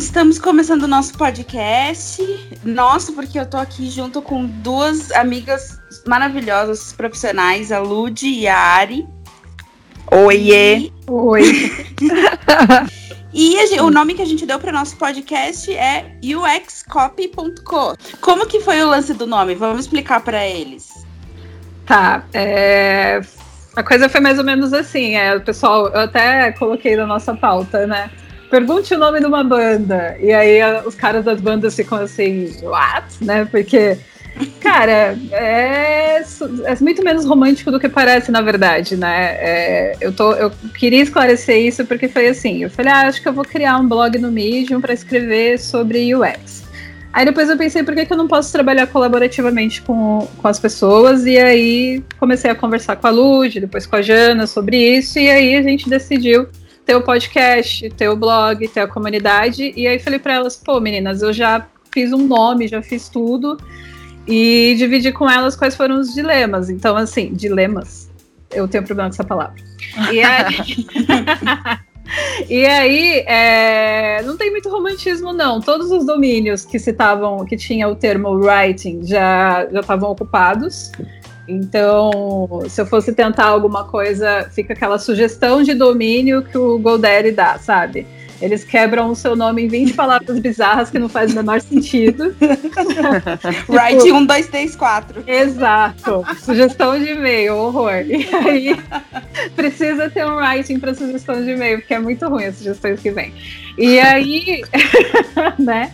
Bom, estamos começando o nosso podcast. Nossa, porque eu tô aqui junto com duas amigas maravilhosas profissionais, a Lud e a Ari. Oiê! Oi! e gente, o nome que a gente deu para nosso podcast é uxcopy.co. Como que foi o lance do nome? Vamos explicar para eles. Tá, é... a coisa foi mais ou menos assim, é, o pessoal, eu até coloquei na nossa pauta, né? Pergunte o nome de uma banda. E aí os caras das bandas ficam assim, what? Né? Porque Cara, é, é, muito menos romântico do que parece, na verdade, né? É, eu, tô, eu queria esclarecer isso porque foi assim: eu falei, ah, acho que eu vou criar um blog no Medium para escrever sobre UX. Aí depois eu pensei, por que, que eu não posso trabalhar colaborativamente com, com as pessoas? E aí comecei a conversar com a Lud, depois com a Jana sobre isso, e aí a gente decidiu ter o podcast, ter o blog, ter a comunidade. E aí falei para elas, pô, meninas, eu já fiz um nome, já fiz tudo e dividir com elas quais foram os dilemas. Então, assim, dilemas. Eu tenho problema com essa palavra. E aí, e aí é, não tem muito romantismo, não. Todos os domínios que citavam, que tinha o termo writing, já estavam ocupados. Então, se eu fosse tentar alguma coisa, fica aquela sugestão de domínio que o GoDaddy dá, sabe? Eles quebram o seu nome em 20 palavras bizarras que não faz o menor sentido. Write tipo, 1, 2, 3, 4. Exato. Sugestão de e-mail, horror. E aí precisa ter um writing para sugestão de e-mail, porque é muito ruim as sugestões que vem. E aí, né?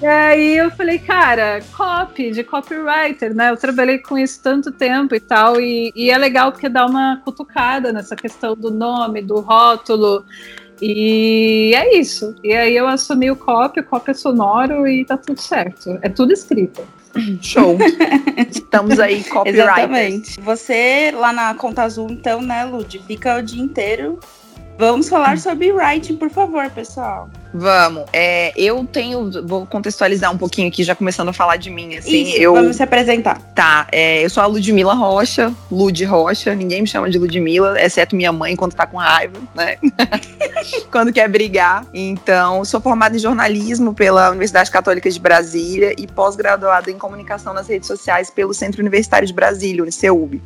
E aí eu falei, cara, copy, de copywriter, né? Eu trabalhei com isso tanto tempo e tal, e, e é legal porque dá uma cutucada nessa questão do nome, do rótulo. E é isso. E aí eu assumi o copy, o copy é sonoro e tá tudo certo. É tudo escrito. Show. Estamos aí, copyright. Exatamente. Você lá na Conta Azul, então, né, Lud, fica o dia inteiro. Vamos falar sobre writing, por favor, pessoal. Vamos. É, eu tenho. Vou contextualizar um pouquinho aqui, já começando a falar de mim. Assim, Isso, eu, vamos se apresentar. Tá. É, eu sou a Ludmila Rocha, Lud Rocha. Ninguém me chama de Ludmila, exceto minha mãe quando tá com raiva, né? quando quer brigar. Então, sou formada em jornalismo pela Universidade Católica de Brasília e pós-graduada em comunicação nas redes sociais pelo Centro Universitário de Brasília, UniceuB.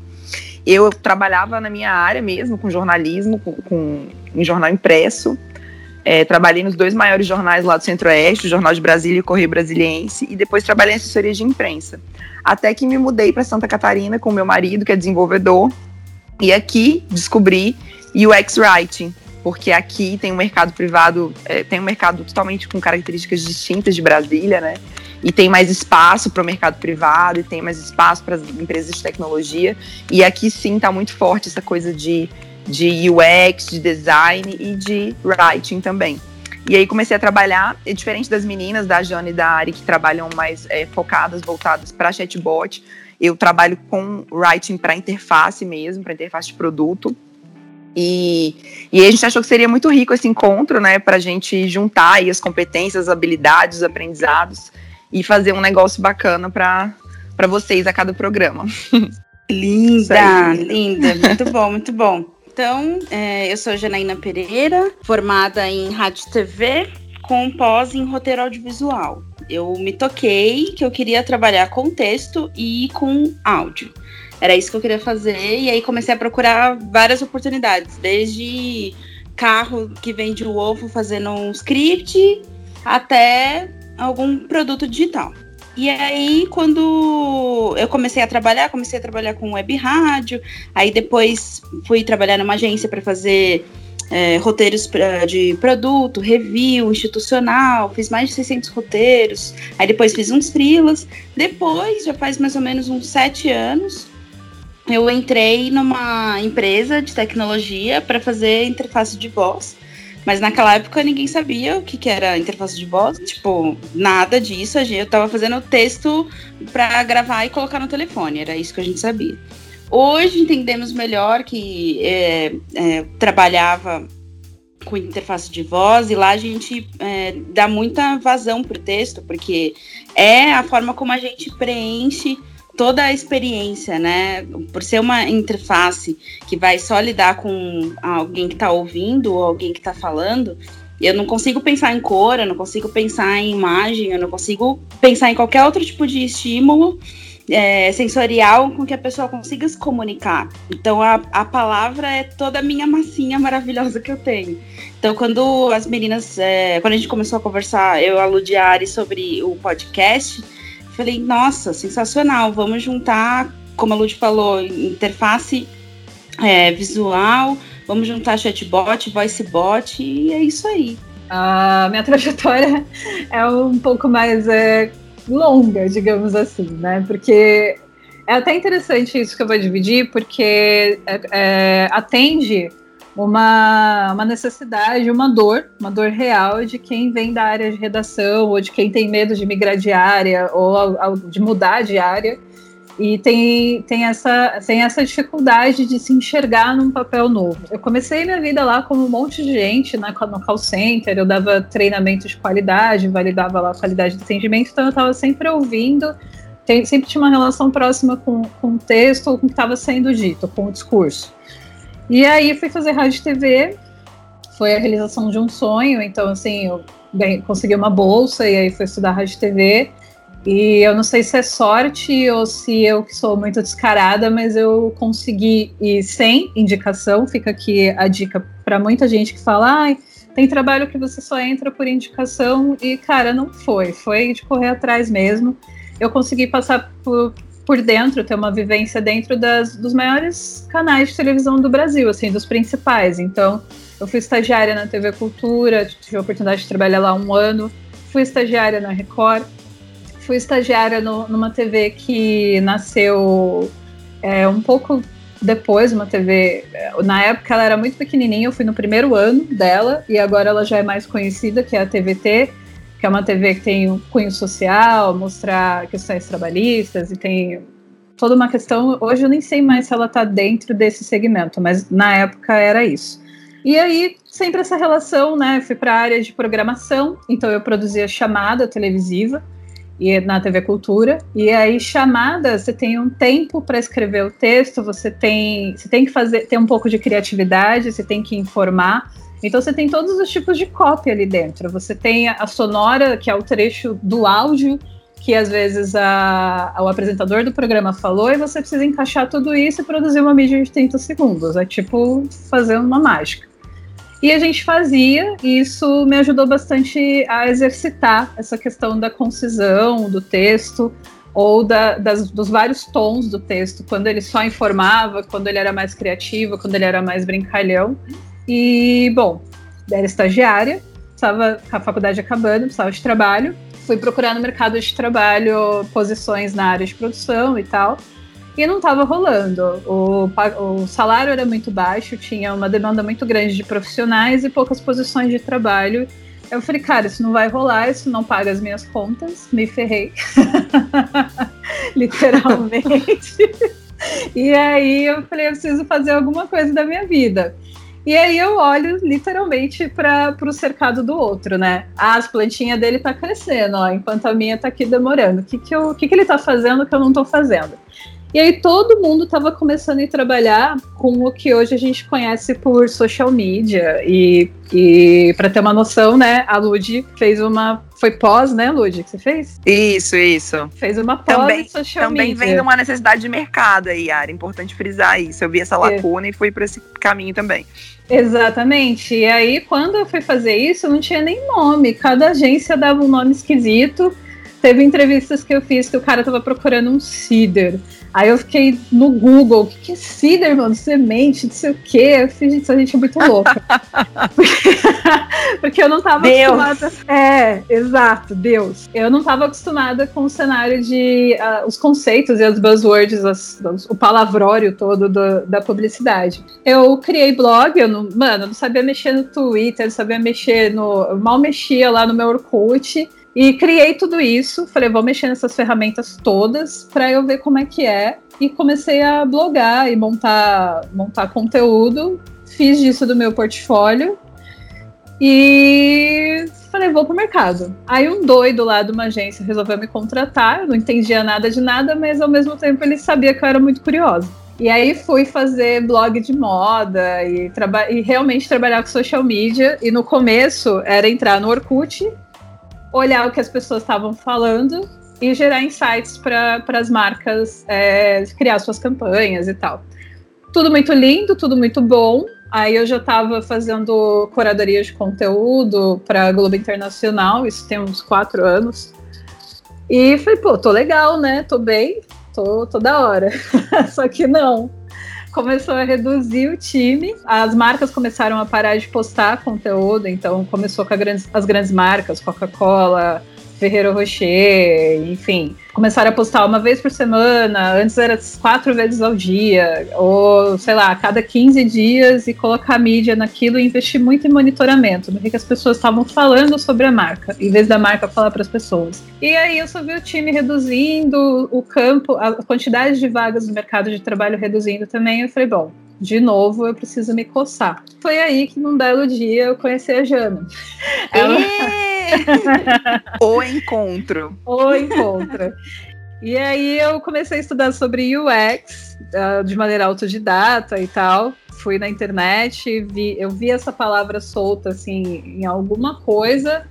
Eu trabalhava na minha área mesmo, com jornalismo, com, com em jornal impresso. É, trabalhei nos dois maiores jornais lá do Centro-Oeste, o Jornal de Brasília e o Correio Brasiliense, e depois trabalhei em assessoria de imprensa. Até que me mudei para Santa Catarina com meu marido, que é desenvolvedor, e aqui descobri UX Writing, porque aqui tem um mercado privado, é, tem um mercado totalmente com características distintas de Brasília, né? E tem mais espaço para o mercado privado, e tem mais espaço para as empresas de tecnologia. E aqui sim está muito forte essa coisa de de UX, de design e de writing também. E aí comecei a trabalhar, é diferente das meninas, da Jane e da Ari, que trabalham mais é, focadas, voltadas para chatbot, eu trabalho com writing para interface mesmo, para interface de produto. E, e a gente achou que seria muito rico esse encontro, né, para a gente juntar aí as competências, as habilidades, os aprendizados e fazer um negócio bacana para vocês a cada programa. Linda, linda, muito bom, muito bom. Então, é, eu sou Janaína Pereira, formada em Rádio TV, com pós em roteiro audiovisual. Eu me toquei que eu queria trabalhar com texto e com áudio. Era isso que eu queria fazer, e aí comecei a procurar várias oportunidades, desde carro que vende o ovo fazendo um script até algum produto digital. E aí, quando eu comecei a trabalhar, comecei a trabalhar com web rádio, aí depois fui trabalhar numa agência para fazer é, roteiros pra, de produto, review, institucional, fiz mais de 600 roteiros, aí depois fiz uns freelas. Depois, já faz mais ou menos uns sete anos, eu entrei numa empresa de tecnologia para fazer interface de voz. Mas naquela época ninguém sabia o que, que era interface de voz, tipo, nada disso. Eu tava fazendo o texto para gravar e colocar no telefone, era isso que a gente sabia. Hoje entendemos melhor que é, é, trabalhava com interface de voz e lá a gente é, dá muita vazão pro texto, porque é a forma como a gente preenche toda a experiência, né? Por ser uma interface que vai só lidar com alguém que está ouvindo ou alguém que está falando, Eu não consigo pensar em cor, eu não consigo pensar em imagem, eu não consigo pensar em qualquer outro tipo de estímulo é, sensorial com que a pessoa consiga se comunicar. Então a, a palavra é toda a minha massinha maravilhosa que eu tenho. Então quando as meninas, é, quando a gente começou a conversar, eu e a Ludiari sobre o podcast, falei, nossa, sensacional, vamos juntar, como a Lud falou, interface é, visual, vamos juntar chatbot, voicebot e é isso aí. A minha trajetória é um pouco mais é, longa, digamos assim, né? Porque é até interessante isso que eu vou dividir, porque é, é, atende uma, uma necessidade, uma dor, uma dor real de quem vem da área de redação, ou de quem tem medo de migrar de área, ou de mudar de área e tem, tem, essa, tem essa dificuldade de se enxergar num papel novo. Eu comecei minha vida lá como um monte de gente na, no call center, eu dava treinamento de qualidade, validava lá a qualidade do atendimento, então eu estava sempre ouvindo, tem, sempre tinha uma relação próxima com, com o texto ou com o que estava sendo dito, com o discurso. E aí fui fazer rádio e TV, foi a realização de um sonho, então assim, eu consegui uma bolsa e aí fui estudar rádio e TV, e eu não sei se é sorte ou se eu que sou muito descarada, mas eu consegui ir sem indicação. Fica aqui a dica para muita gente que fala: ah, tem trabalho que você só entra por indicação. E, cara, não foi. Foi de correr atrás mesmo. Eu consegui passar por, por dentro, ter uma vivência dentro das, dos maiores canais de televisão do Brasil, assim, dos principais. Então, eu fui estagiária na TV Cultura, tive a oportunidade de trabalhar lá um ano. Fui estagiária na Record fui estagiária no, numa TV que nasceu é, um pouco depois, uma TV. Na época ela era muito pequenininha, eu fui no primeiro ano dela, e agora ela já é mais conhecida, que é a TVT, que é uma TV que tem um cunho social, mostrar questões trabalhistas e tem toda uma questão. Hoje eu nem sei mais se ela está dentro desse segmento, mas na época era isso. E aí, sempre essa relação, né? Fui para a área de programação, então eu produzia chamada televisiva e na TV Cultura. E aí, chamada, você tem um tempo para escrever o texto, você tem, você tem que fazer, ter um pouco de criatividade, você tem que informar. Então você tem todos os tipos de cópia ali dentro. Você tem a sonora, que é o trecho do áudio, que às vezes a, o apresentador do programa falou, e você precisa encaixar tudo isso e produzir uma mídia de 30 segundos. É tipo fazer uma mágica. E a gente fazia, e isso me ajudou bastante a exercitar essa questão da concisão do texto, ou da, das, dos vários tons do texto, quando ele só informava, quando ele era mais criativo, quando ele era mais brincalhão. E, bom, era estagiária, estava a faculdade acabando, precisava de trabalho, fui procurar no mercado de trabalho posições na área de produção e tal e não estava rolando. O, o salário era muito baixo, tinha uma demanda muito grande de profissionais e poucas posições de trabalho. Eu falei, cara, isso não vai rolar, isso não paga as minhas contas, me ferrei. Literalmente. e aí eu falei, eu preciso fazer alguma coisa da minha vida. E aí eu olho literalmente para o cercado do outro, né? Ah, as plantinhas dele tá crescendo, ó, enquanto a minha tá aqui demorando. O que, que, eu, que, que ele tá fazendo que eu não tô fazendo? E aí todo mundo estava começando a trabalhar com o que hoje a gente conhece por social media. E, e para ter uma noção, né, a Lud fez uma. Foi pós, né, Lud, que você fez? Isso, isso. Fez uma pós também, social também media. Também vem uma necessidade de mercado aí, Yara. Importante frisar isso. Eu vi essa é. lacuna é. e fui para esse caminho também. Exatamente. E aí, quando eu fui fazer isso, não tinha nem nome. Cada agência dava um nome esquisito. Teve entrevistas que eu fiz que o cara tava procurando um cider. Aí eu fiquei no Google, o que, que é? Semente, não sei o quê. Eu fiz, gente, essa gente é muito louca. Porque eu não tava Deus. acostumada. É, exato, Deus. Eu não tava acostumada com o cenário de. Uh, os conceitos e as buzzwords, as, o palavrório todo do, da publicidade. Eu criei blog, eu não, mano, eu não sabia mexer no Twitter, não sabia mexer no. Eu mal mexia lá no meu Orkut. E criei tudo isso, falei, vou mexer nessas ferramentas todas para eu ver como é que é. E comecei a blogar e montar, montar conteúdo. Fiz disso do meu portfólio. E falei, vou pro mercado. Aí um doido lá de uma agência resolveu me contratar. Eu não entendia nada de nada, mas ao mesmo tempo ele sabia que eu era muito curiosa. E aí fui fazer blog de moda e, e realmente trabalhar com social media. E no começo era entrar no Orkut, olhar o que as pessoas estavam falando e gerar insights para as marcas é, criar suas campanhas e tal. Tudo muito lindo, tudo muito bom. Aí eu já estava fazendo curadoria de conteúdo para a Globo Internacional, isso tem uns quatro anos. E falei, pô, tô legal, né? Tô bem, tô, tô da hora. Só que não. Começou a reduzir o time, as marcas começaram a parar de postar conteúdo, então começou com grandes, as grandes marcas, Coca-Cola, Ferreiro Rocher, enfim. Começaram a postar uma vez por semana, antes era quatro vezes ao dia, ou sei lá, a cada 15 dias e colocar mídia naquilo e investir muito em monitoramento, no que as pessoas estavam falando sobre a marca, em vez da marca falar para as pessoas. E aí eu só vi o time reduzindo, o campo, a quantidade de vagas no mercado de trabalho reduzindo também. Eu falei, bom, de novo, eu preciso me coçar. Foi aí que num belo dia eu conheci a Jana. Ela... o encontro. O encontro. E aí eu comecei a estudar sobre UX uh, de maneira autodidata e tal. Fui na internet, vi, eu vi essa palavra solta assim em alguma coisa.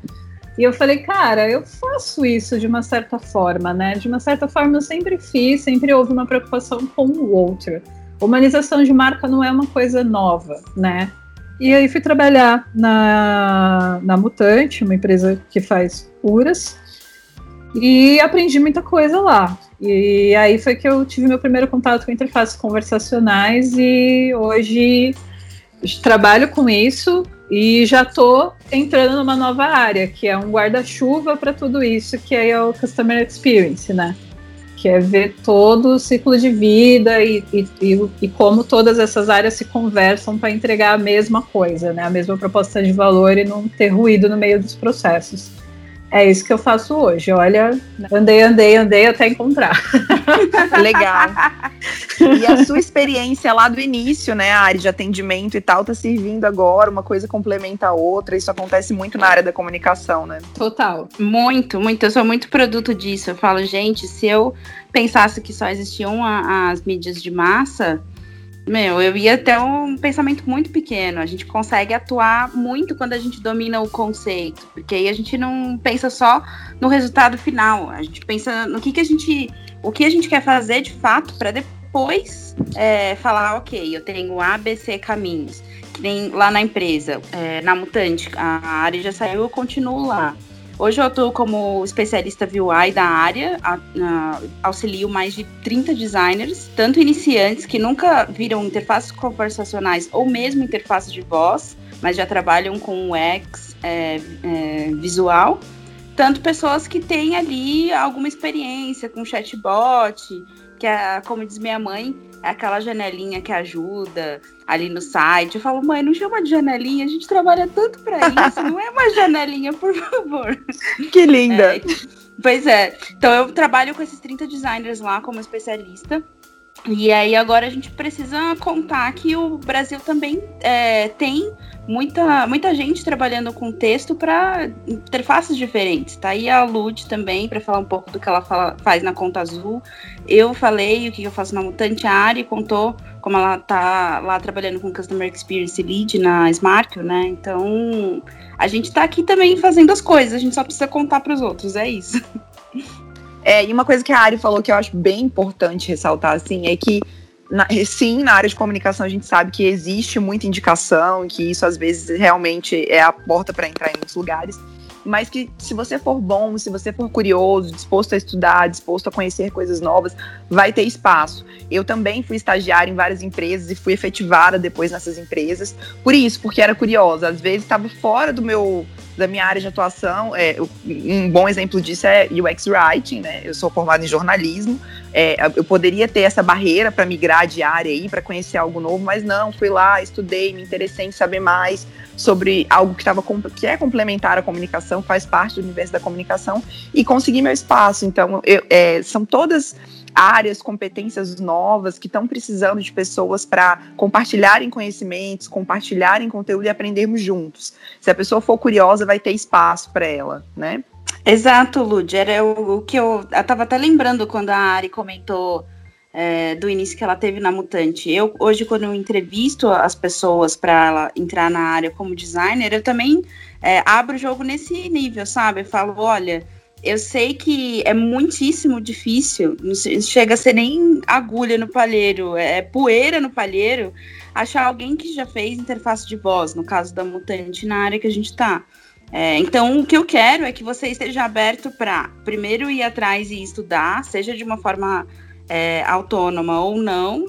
E eu falei, cara, eu faço isso de uma certa forma, né? De uma certa forma eu sempre fiz, sempre houve uma preocupação com o outro. Humanização de marca não é uma coisa nova, né? E aí fui trabalhar na, na Mutante, uma empresa que faz curas, e aprendi muita coisa lá. E aí foi que eu tive meu primeiro contato com interfaces conversacionais e hoje trabalho com isso e já estou entrando numa nova área, que é um guarda-chuva para tudo isso, que é o Customer Experience, né? Que é ver todo o ciclo de vida e, e, e, e como todas essas áreas se conversam para entregar a mesma coisa, né? a mesma proposta de valor e não ter ruído no meio dos processos. É isso que eu faço hoje. Olha, andei, andei, andei até encontrar. Legal. E a sua experiência lá do início, né, a área de atendimento e tal, tá servindo agora, uma coisa complementa a outra. Isso acontece muito na área da comunicação, né? Total. Muito, muito. Eu sou muito produto disso. Eu falo, gente, se eu pensasse que só existiam as mídias de massa, meu, eu ia ter um pensamento muito pequeno. A gente consegue atuar muito quando a gente domina o conceito, porque aí a gente não pensa só no resultado final. A gente pensa no que, que a gente, o que a gente quer fazer de fato para depois é, falar, ok, eu tenho A, B, C caminhos. Que nem lá na empresa, é, na Mutante, a área já saiu, eu continuo lá. Hoje eu atuo como especialista UI da área, a, a, auxilio mais de 30 designers, tanto iniciantes que nunca viram interfaces conversacionais ou mesmo interfaces de voz, mas já trabalham com UX é, é, visual, tanto pessoas que têm ali alguma experiência com chatbot, que é, como diz minha mãe, é aquela janelinha que ajuda ali no site. Eu falo, mãe, não chama de janelinha, a gente trabalha tanto para isso, não é uma janelinha, por favor. Que linda. É, pois é. Então eu trabalho com esses 30 designers lá como especialista. E aí agora a gente precisa contar que o Brasil também é, tem muita, muita gente trabalhando com texto para interfaces diferentes. Tá aí a Lud também para falar um pouco do que ela fala, faz na Conta Azul. Eu falei o que eu faço na Mutante. A Ari contou como ela tá lá trabalhando com Customer Experience Lead na Smark, né? Então a gente tá aqui também fazendo as coisas. A gente só precisa contar para os outros. É isso. É, e uma coisa que a Ari falou que eu acho bem importante ressaltar, assim, é que na, sim, na área de comunicação a gente sabe que existe muita indicação, que isso às vezes realmente é a porta para entrar em muitos lugares mas que se você for bom, se você for curioso, disposto a estudar, disposto a conhecer coisas novas, vai ter espaço. Eu também fui estagiária em várias empresas e fui efetivada depois nessas empresas. Por isso, porque era curiosa. Às vezes estava fora do meu da minha área de atuação. É, um bom exemplo disso é UX Writing, né? Eu sou formada em jornalismo. É, eu poderia ter essa barreira para migrar de área aí, para conhecer algo novo, mas não, fui lá, estudei, me interessei em saber mais sobre algo que, tava, que é complementar à comunicação, faz parte do universo da comunicação, e consegui meu espaço. Então, eu, é, são todas áreas, competências novas que estão precisando de pessoas para compartilharem conhecimentos, compartilharem conteúdo e aprendermos juntos. Se a pessoa for curiosa, vai ter espaço para ela, né? Exato, Lud. Era o, o que eu, eu tava até lembrando quando a Ari comentou é, do início que ela teve na Mutante. Eu hoje, quando eu entrevisto as pessoas para ela entrar na área como designer, eu também é, abro o jogo nesse nível, sabe? Eu falo, olha, eu sei que é muitíssimo difícil, não chega a ser nem agulha no palheiro, é poeira no palheiro, achar alguém que já fez interface de voz, no caso da Mutante, na área que a gente está. É, então, o que eu quero é que você esteja aberto para, primeiro, ir atrás e estudar, seja de uma forma é, autônoma ou não,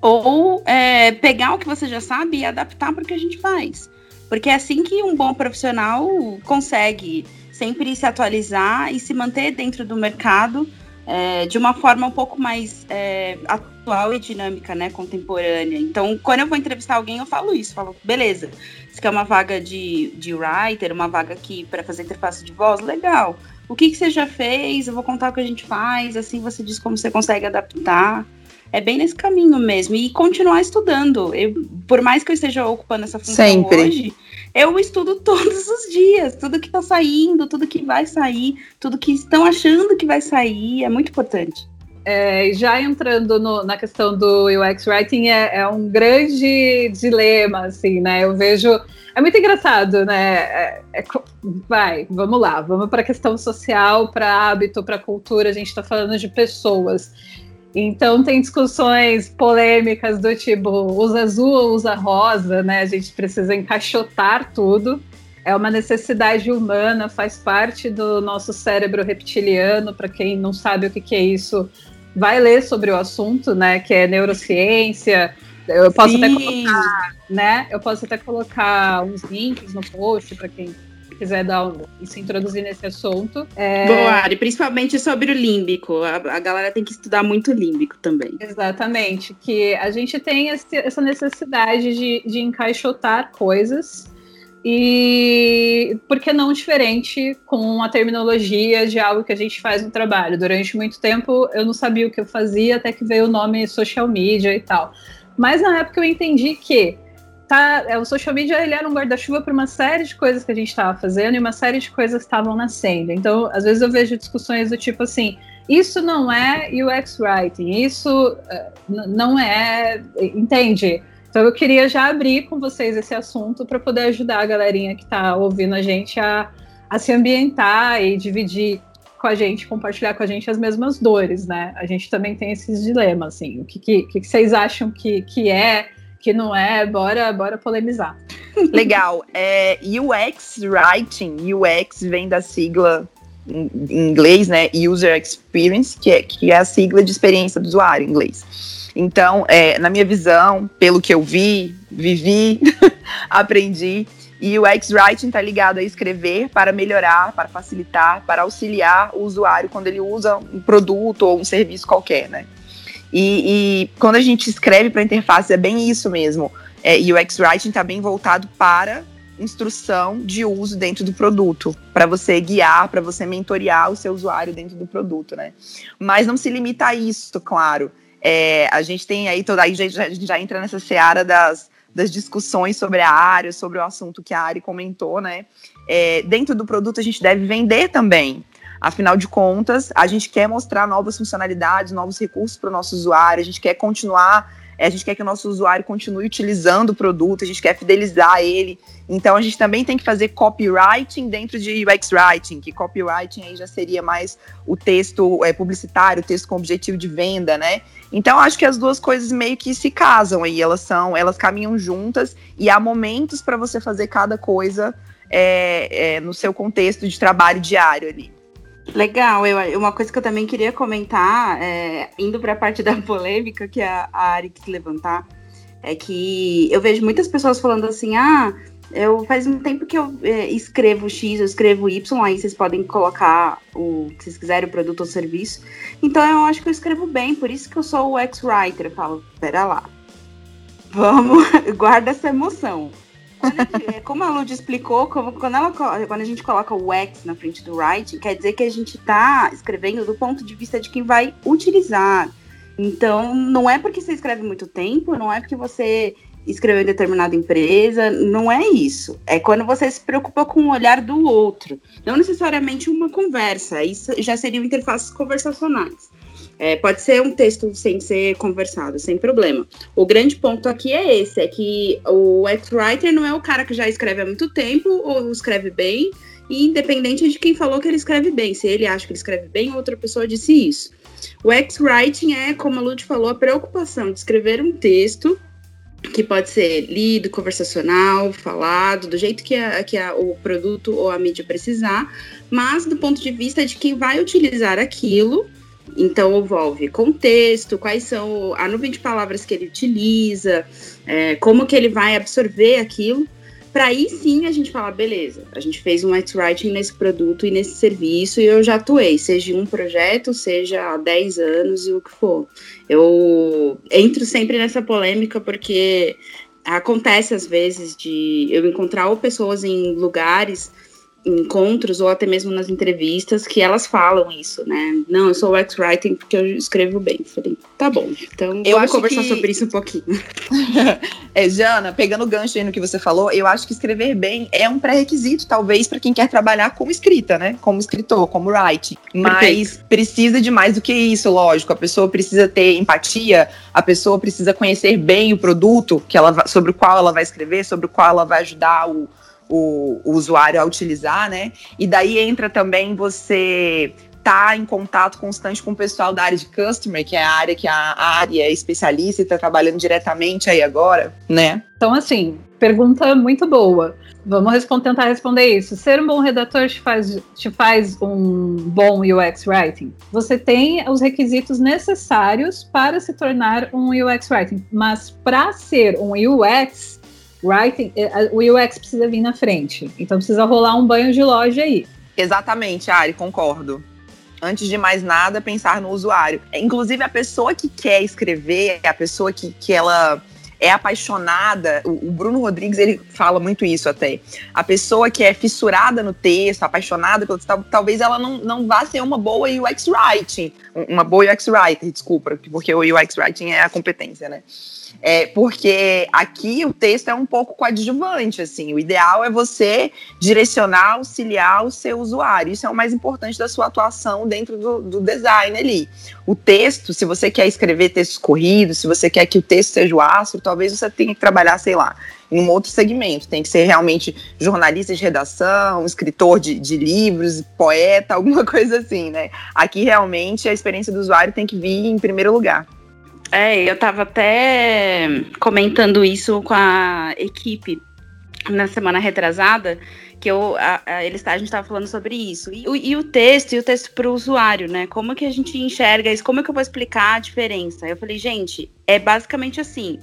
ou é, pegar o que você já sabe e adaptar para o que a gente faz. Porque é assim que um bom profissional consegue sempre se atualizar e se manter dentro do mercado é, de uma forma um pouco mais é, atual e dinâmica, né, contemporânea. Então, quando eu vou entrevistar alguém, eu falo isso, falo, beleza, se quer uma vaga de, de writer, uma vaga aqui para fazer interface de voz, legal. O que, que você já fez? Eu vou contar o que a gente faz, assim você diz como você consegue adaptar. É bem nesse caminho mesmo. E continuar estudando. Eu, por mais que eu esteja ocupando essa função Sempre. hoje, eu estudo todos os dias. Tudo que está saindo, tudo que vai sair, tudo que estão achando que vai sair. É muito importante. É, já entrando no, na questão do UX Writing, é, é, um grande dilema, assim, né? Eu vejo. É muito engraçado, né? É, é vai, vamos lá, vamos para a questão social, para hábito, para cultura. A gente está falando de pessoas. Então tem discussões polêmicas do tipo usa azul ou usa rosa, né? A gente precisa encaixotar tudo. É uma necessidade humana, faz parte do nosso cérebro reptiliano. Para quem não sabe o que, que é isso, vai ler sobre o assunto, né? Que é neurociência. Eu posso Sim. até colocar, né? Eu posso até colocar uns links no post para quem quiser dar um, se introduzir nesse assunto. É... Boa, Ari, principalmente sobre o límbico. A, a, galera tem que estudar muito límbico também. Exatamente, que a gente tem esse, essa necessidade de, de encaixotar coisas e por que não diferente com a terminologia de algo que a gente faz no trabalho? Durante muito tempo eu não sabia o que eu fazia, até que veio o nome social media e tal. Mas na época eu entendi que tá, é, o social media ele era um guarda-chuva para uma série de coisas que a gente estava fazendo e uma série de coisas estavam nascendo. Então, às vezes eu vejo discussões do tipo assim, isso não é UX writing, isso uh, não é, entende? Então eu queria já abrir com vocês esse assunto para poder ajudar a galerinha que está ouvindo a gente a, a se ambientar e dividir com a gente, compartilhar com a gente as mesmas dores, né? A gente também tem esses dilemas, assim. O que, que, que vocês acham que, que é, que não é? Bora, bora polemizar. Legal. É, UX Writing, UX vem da sigla em inglês, né? User Experience, que é, que é a sigla de experiência do usuário em inglês. Então, é, na minha visão, pelo que eu vi, vivi, aprendi, e o X-Writing está ligado a escrever para melhorar, para facilitar, para auxiliar o usuário quando ele usa um produto ou um serviço qualquer, né? E, e quando a gente escreve para interface, é bem isso mesmo. É, e o X-Writing está bem voltado para instrução de uso dentro do produto, para você guiar, para você mentorear o seu usuário dentro do produto, né? Mas não se limita a isso, claro. É, a gente tem aí toda aí já, a gente já entra nessa seara das, das discussões sobre a área, sobre o assunto que a Ari comentou, né? É, dentro do produto a gente deve vender também. Afinal de contas, a gente quer mostrar novas funcionalidades, novos recursos para o nosso usuário, a gente quer continuar a gente quer que o nosso usuário continue utilizando o produto, a gente quer fidelizar ele. Então a gente também tem que fazer copywriting dentro de UX writing, que copywriting aí já seria mais o texto é, publicitário, o texto com objetivo de venda, né? Então acho que as duas coisas meio que se casam aí, elas são, elas caminham juntas e há momentos para você fazer cada coisa é, é, no seu contexto de trabalho diário ali. Legal, eu, uma coisa que eu também queria comentar, é, indo para a parte da polêmica que a, a Ari quis levantar, é que eu vejo muitas pessoas falando assim: ah, eu faz um tempo que eu é, escrevo X, eu escrevo Y, aí vocês podem colocar o que vocês quiserem, o produto ou serviço. Então eu acho que eu escrevo bem, por isso que eu sou o ex-writer. Eu falo, pera lá, vamos, guarda essa emoção. É, como a Lud explicou, como, quando, ela, quando a gente coloca o X na frente do writing, quer dizer que a gente está escrevendo do ponto de vista de quem vai utilizar. Então, não é porque você escreve muito tempo, não é porque você escreveu em determinada empresa, não é isso. É quando você se preocupa com o olhar do outro. Não necessariamente uma conversa, isso já seriam interfaces conversacionais. É, pode ser um texto sem ser conversado, sem problema. O grande ponto aqui é esse: é que o ex-writer não é o cara que já escreve há muito tempo ou escreve bem, e independente de quem falou que ele escreve bem. Se ele acha que ele escreve bem, outra pessoa disse isso. O ex-writing é, como a Lud falou, a preocupação de escrever um texto que pode ser lido, conversacional, falado, do jeito que, a, que a, o produto ou a mídia precisar, mas do ponto de vista de quem vai utilizar aquilo. Então, envolve contexto, quais são a nuvem de palavras que ele utiliza, é, como que ele vai absorver aquilo para aí sim a gente falar, beleza, a gente fez um writing nesse produto e nesse serviço e eu já atuei, seja um projeto, seja há 10 anos e o que for. Eu entro sempre nessa polêmica porque acontece às vezes de eu encontrar ou pessoas em lugares encontros ou até mesmo nas entrevistas que elas falam isso, né? Não, eu sou ex-writing porque eu escrevo bem. Falei, tá bom. Então eu vamos conversar que... sobre isso um pouquinho. é, Jana, pegando o gancho aí no que você falou, eu acho que escrever bem é um pré-requisito, talvez, para quem quer trabalhar como escrita, né? Como escritor, como writing. Mas Perfeito. precisa de mais do que isso, lógico. A pessoa precisa ter empatia, a pessoa precisa conhecer bem o produto que ela, sobre o qual ela vai escrever, sobre o qual ela vai ajudar o o, o usuário a utilizar, né? E daí entra também você tá em contato constante com o pessoal da área de customer, que é a área que a área é especialista e está trabalhando diretamente aí agora, né? Então, assim, pergunta muito boa. Vamos tentar responder isso. Ser um bom redator te faz, te faz um bom UX writing? Você tem os requisitos necessários para se tornar um UX writing, mas para ser um UX, writing, é, o UX precisa vir na frente. Então precisa rolar um banho de loja aí. Exatamente, Ari, concordo. Antes de mais nada, pensar no usuário. Inclusive, a pessoa que quer escrever, a pessoa que, que ela é apaixonada, o, Bruno Rodrigues ele fala muito isso até. A pessoa que é fissurada no texto, apaixonada pelo texto, talvez ela não, não vá ser uma boa UX writing, uma boa UX writer, desculpa, porque o UX writing é a competência, né? É, porque aqui o texto é um pouco coadjuvante, assim. O ideal é você direcionar, auxiliar o seu usuário. Isso é o mais importante da sua atuação dentro do, do design ali. O texto, se você quer escrever textos corridos, se você quer que o texto seja o astro, talvez você tenha que trabalhar, sei lá, em um outro segmento. Tem que ser realmente jornalista de redação, escritor de, de livros, poeta, alguma coisa assim, né? Aqui realmente a experiência do usuário tem que vir em primeiro lugar. É, eu tava até comentando isso com a equipe na semana retrasada, que eu, a, a, eles, a gente estava falando sobre isso. E, e, o texto, e o texto para o usuário, né? Como que a gente enxerga isso? Como é que eu vou explicar a diferença? Eu falei, gente, é basicamente assim.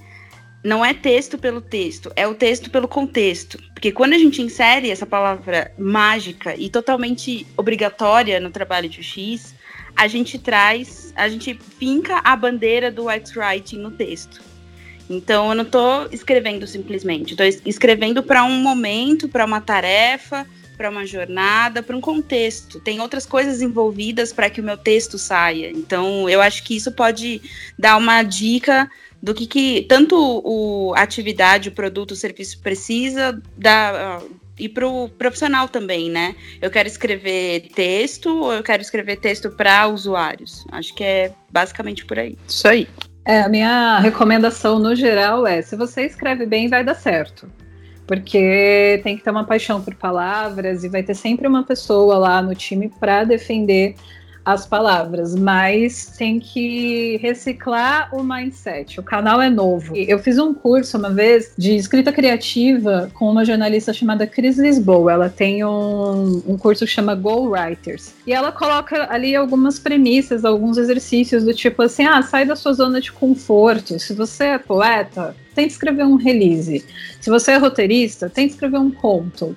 Não é texto pelo texto, é o texto pelo contexto. Porque quando a gente insere essa palavra mágica e totalmente obrigatória no trabalho de UX, a gente traz, a gente finca a bandeira do X-Writing no texto. Então eu não estou escrevendo simplesmente, estou escrevendo para um momento, para uma tarefa, para uma jornada, para um contexto. Tem outras coisas envolvidas para que o meu texto saia. Então eu acho que isso pode dar uma dica do que, que tanto o, a atividade, o produto, o serviço precisa da, e para o profissional também, né? Eu quero escrever texto ou eu quero escrever texto para usuários? Acho que é basicamente por aí. Isso aí. É, a minha recomendação no geral é: se você escreve bem, vai dar certo. Porque tem que ter uma paixão por palavras e vai ter sempre uma pessoa lá no time para defender as palavras, mas tem que reciclar o mindset. O canal é novo. Eu fiz um curso uma vez de escrita criativa com uma jornalista chamada Cris Lisboa. Ela tem um, um curso que chama Go Writers. E ela coloca ali algumas premissas, alguns exercícios do tipo assim: ah, sai da sua zona de conforto. Se você é poeta, tente escrever um release. Se você é roteirista, tente escrever um conto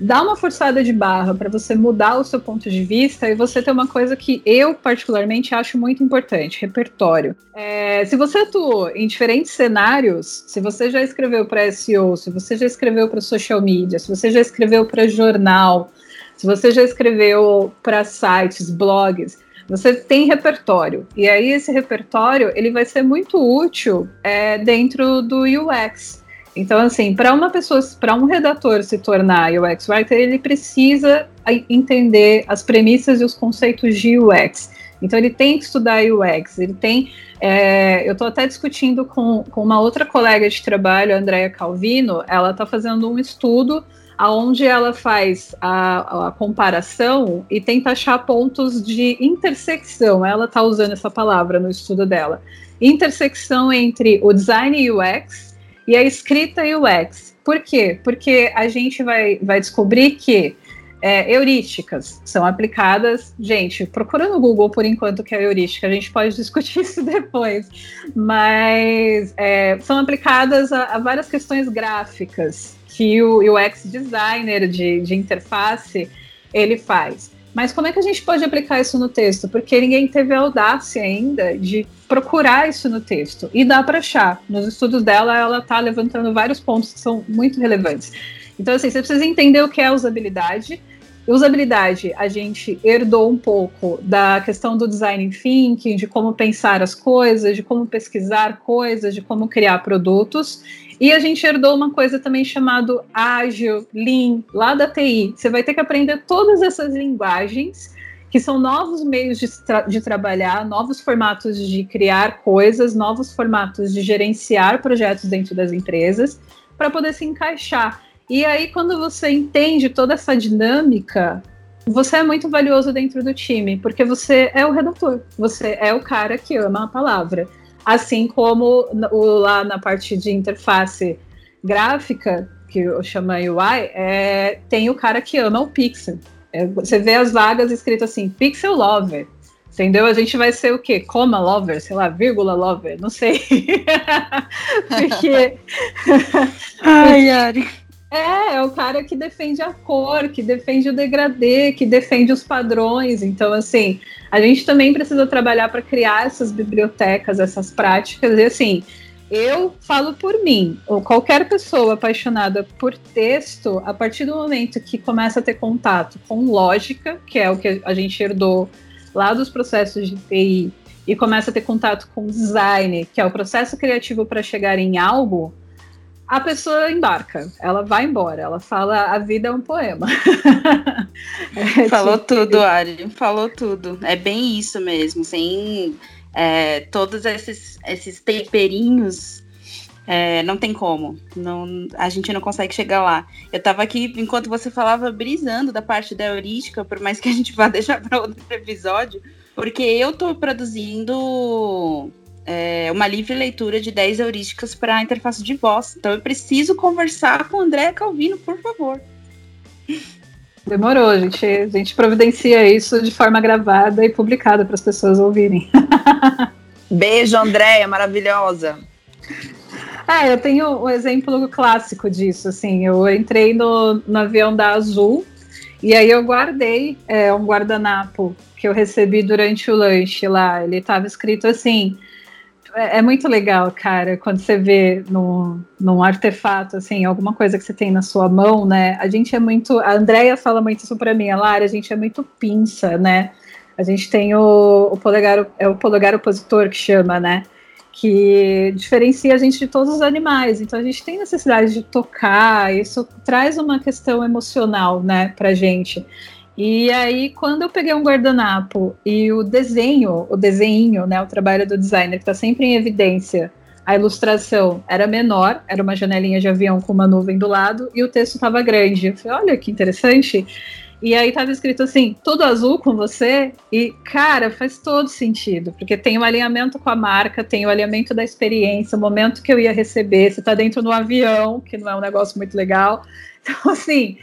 dá uma forçada de barra para você mudar o seu ponto de vista e você ter uma coisa que eu, particularmente, acho muito importante: repertório. É, se você atuou em diferentes cenários, se você já escreveu para SEO, se você já escreveu para social media, se você já escreveu para jornal, se você já escreveu para sites, blogs, você tem repertório. E aí esse repertório ele vai ser muito útil é, dentro do UX. Então, assim, para uma pessoa, para um redator se tornar UX writer, ele precisa entender as premissas e os conceitos de UX. Então ele tem que estudar UX, ele tem. É, eu estou até discutindo com, com uma outra colega de trabalho, a Andrea Calvino, ela está fazendo um estudo aonde ela faz a, a, comparação e tenta achar pontos de intersecção. Ela está usando essa palavra no estudo dela. Intersecção entre o design UX e a escrita UX. Por quê? Porque a gente vai, vai descobrir que é, heurísticas são aplicadas. Gente, procura no Google por enquanto que é heurística, a gente pode discutir isso depois. Mas é, são aplicadas a, a, várias questões gráficas que o UX designer de, de interface ele faz. Mas como é que a gente pode aplicar isso no texto? Porque ninguém teve a audácia ainda de procurar isso no texto. E dá para achar. Nos estudos dela, ela está levantando vários pontos que são muito relevantes. Então, assim, você precisa entender o que é usabilidade. Usabilidade, a gente herdou um pouco da questão do design thinking, de como pensar as coisas, de como pesquisar coisas, de como criar produtos. E a gente herdou uma coisa também chamada ágil, lean, lá da TI. Você vai ter que aprender todas essas linguagens, que são novos meios de, tra de trabalhar, novos formatos de criar coisas, novos formatos de gerenciar projetos dentro das empresas, para poder se encaixar. E aí, quando você entende toda essa dinâmica, você é muito valioso dentro do time, porque você é o redator, você é o cara que ama a palavra. Assim como o, lá na parte de interface gráfica, que eu chamo UI, é, tem o cara que ama o pixel. É, você vê as vagas escritas assim, pixel lover. Entendeu? A gente vai ser o quê? Coma lover, sei lá, vírgula lover, não sei. Porque. Ai, Ari. É, é o cara que defende a cor, que defende o degradê, que defende os padrões. Então, assim, a gente também precisa trabalhar para criar essas bibliotecas, essas práticas. E, assim, eu falo por mim, ou qualquer pessoa apaixonada por texto, a partir do momento que começa a ter contato com lógica, que é o que a gente herdou lá dos processos de TI, e começa a ter contato com design, que é o processo criativo para chegar em algo a pessoa embarca, ela vai embora, ela fala a vida é um poema. é, Falou tipo... tudo, Ari, falou tudo. É bem isso mesmo, sem é, todos esses, esses temperinhos, é, não tem como. Não, a gente não consegue chegar lá. Eu tava aqui, enquanto você falava, brisando da parte da heurística, por mais que a gente vá deixar para outro episódio, porque eu tô produzindo é, uma livre leitura de 10 heurísticas para a interface de voz. Então eu preciso conversar com o André Calvino, por favor. Demorou, a gente, a gente providencia isso de forma gravada e publicada para as pessoas ouvirem. Beijo, Andréia, maravilhosa. É, eu tenho um exemplo clássico disso, assim, eu entrei no, no avião da Azul e aí eu guardei é, um guardanapo que eu recebi durante o lanche lá, ele estava escrito assim, é, é, muito legal, cara, quando você vê num, num artefato, assim, alguma coisa que você tem na sua mão, né? A gente é muito. A Andrea fala muito isso pra mim, a Lara, a gente é muito pinça, né? A gente tem o, o polegar, é o polegar opositor que chama, né? Que diferencia a gente de todos os animais. Então a gente tem necessidade de tocar, isso traz uma questão emocional, né, pra gente. E aí, quando eu peguei um guardanapo e o desenho, o desenho, né, o trabalho do designer, que está sempre em evidência, a ilustração era menor, era uma janelinha de avião com uma nuvem do lado, e o texto estava grande. Eu falei, olha que interessante. E aí estava escrito assim, tudo azul com você? E, cara, faz todo sentido, porque tem o um alinhamento com a marca, tem o um alinhamento da experiência, o momento que eu ia receber, você está dentro do avião, que não é um negócio muito legal. Então, assim,